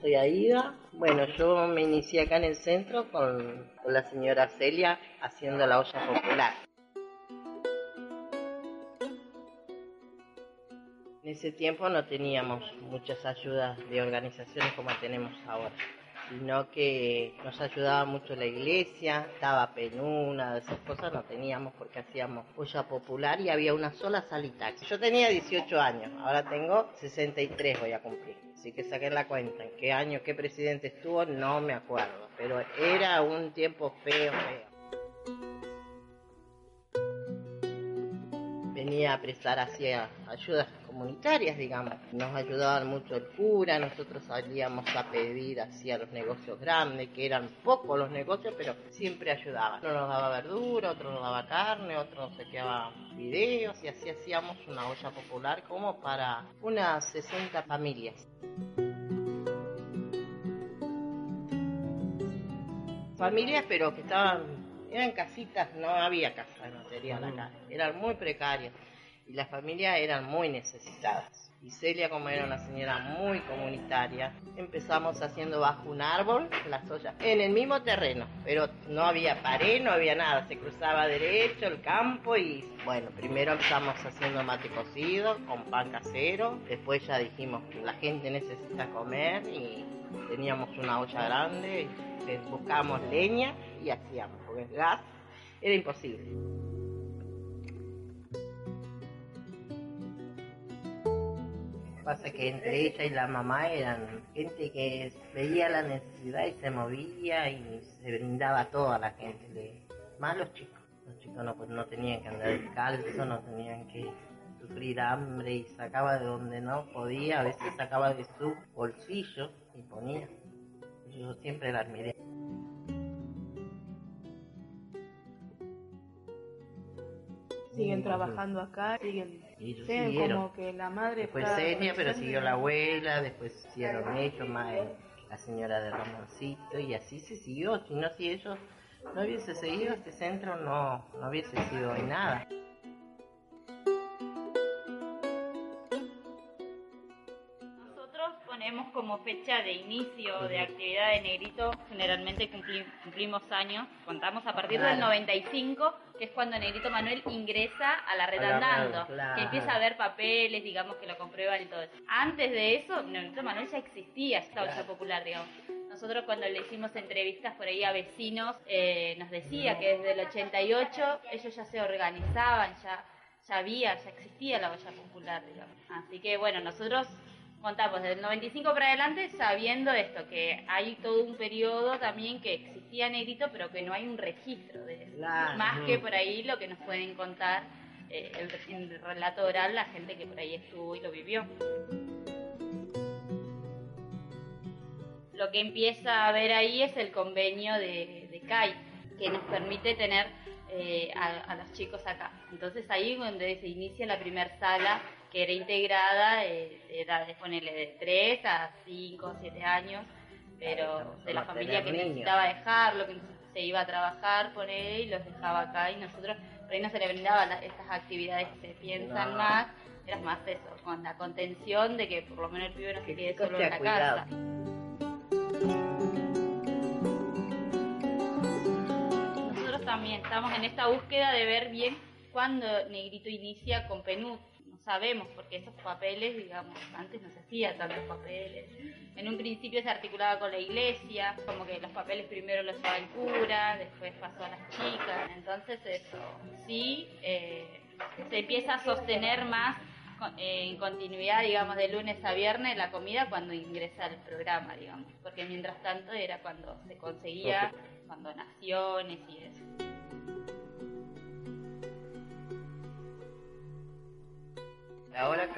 Soy Aida. Bueno, yo me inicié acá en el centro con, con la señora Celia haciendo la olla popular. En ese tiempo no teníamos muchas ayudas de organizaciones como tenemos ahora, sino que nos ayudaba mucho la iglesia, daba penuna, esas cosas no teníamos porque hacíamos olla popular y había una sola salita. Yo tenía 18 años, ahora tengo 63 voy a cumplir. Así que saquen la cuenta, en qué año, qué presidente estuvo, no me acuerdo, pero era un tiempo feo, feo. venía a prestar hacia ayudas comunitarias, digamos. Nos ayudaban mucho el cura, nosotros salíamos a pedir hacia los negocios grandes, que eran pocos los negocios, pero siempre ayudaban. Uno nos daba verdura, otro nos daba carne, otro nos quedaba videos y así hacíamos una olla popular como para unas 60 familias. Familias, pero que estaban eran casitas, no había casa de material acá, eran muy precarias y las familias eran muy necesitadas. Y Celia, como era una señora muy comunitaria, empezamos haciendo bajo un árbol las ollas, en el mismo terreno, pero no había pared, no había nada, se cruzaba derecho el campo y bueno, primero empezamos haciendo mate cocido con pan casero, después ya dijimos que la gente necesita comer y teníamos una olla grande, buscábamos leña y hacíamos, porque el gas era imposible. Pasa que entre ella y la mamá eran gente que veía la necesidad y se movía y se brindaba a toda la gente, más los chicos. Los chicos no, pues, no tenían que andar descalzo, no tenían que sufrir hambre y sacaba de donde no podía, a veces sacaba de su bolsillo y ponía. Yo siempre la admiré. Siguen trabajando acá, siguen, Ellos siguen siguieron. como que la madre Después Celia, pero siguió la abuela, después hicieron ellos, más la señora de Ramoncito, y así se siguió. Si no, si ellos no hubiese seguido, este centro no, no hubiese sido hoy nada. Ponemos como fecha de inicio de actividad de Negrito, generalmente cumpli- cumplimos años, contamos a partir del Claro. 95, que es cuando Negrito Manuel ingresa a la red A la red, andando, claro. que empieza a ver papeles, digamos, que lo comprueban y todo eso. Antes de eso, Negrito Manuel ya existía esta olla Claro. popular, digamos. Nosotros cuando le hicimos entrevistas por ahí a vecinos, eh, nos decía que desde el 88 ellos ya se organizaban, ya, ya había, ya existía la olla popular, digamos. Así que bueno, nosotros contamos desde el 95 para adelante sabiendo esto, que hay todo un periodo también que existía negrito, pero que no hay un registro de eso. Claro. Más que por ahí lo que nos pueden contar eh, el, en el relato oral la gente que por ahí estuvo y lo vivió. Lo que empieza a ver ahí es el convenio de, de CAI, que nos permite tener eh, a, a los chicos acá. Entonces ahí es donde se inicia la primera sala que era integrada eh, de edades, ponele de 3 a 5, 7 años, pero de la familia que necesitaba dejarlo, que se iba a trabajar, ponele, y los dejaba acá y nosotros, por ahí no se le brindaba las- estas actividades que se piensan No. más, era más eso, con la contención de que por lo menos el pibe no se Que quede solo en la cuidado. casa. También estamos en esta búsqueda de ver bien cuándo Negrito inicia con PNUD. No sabemos, porque esos papeles, digamos, antes no se hacía tantos papeles. En un principio se articulaba con la iglesia, como que los papeles primero los llevaba el cura, después pasó a las chicas. Entonces eso, sí, eh, se empieza a sostener más eh, en continuidad, digamos, de lunes a viernes la comida cuando ingresa al programa, digamos. Porque mientras tanto era cuando se conseguía, con donaciones y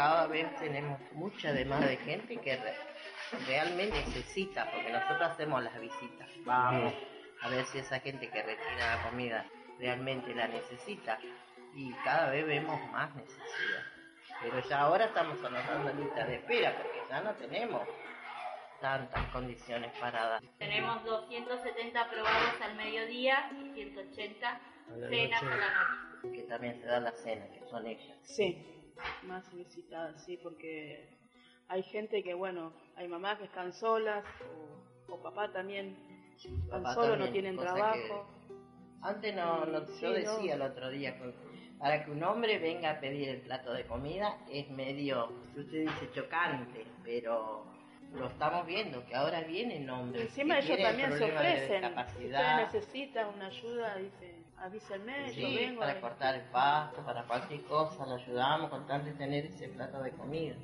cada vez tenemos mucha demanda de gente que re- realmente necesita, porque nosotros hacemos las visitas, vamos a ver si esa gente que retira la comida realmente la necesita y cada vez vemos más necesidad. Pero ya ahora estamos anotando lista de espera porque ya no tenemos tantas condiciones para dar. Tenemos 270 aprobados al mediodía y 180 A la cenas a la noche. que también se da la cena, que son ellas. Sí, más solicitada, sí, porque hay gente que, bueno, hay mamás que están solas o, o papá también están Papá solos, no tienen trabajo. Antes no, no- Sí, yo no. decía el otro día que para que un hombre venga a pedir el plato de comida es medio, si usted dice chocante, pero lo estamos viendo, que ahora vienen hombres. Encima ellos también se ofrecen. Si ustedes necesitan una ayuda, dicen, avísenme, yo sí, vengo. para cortar el pasto, para cualquier cosa, lo ayudamos con tal de tener ese plato de comida.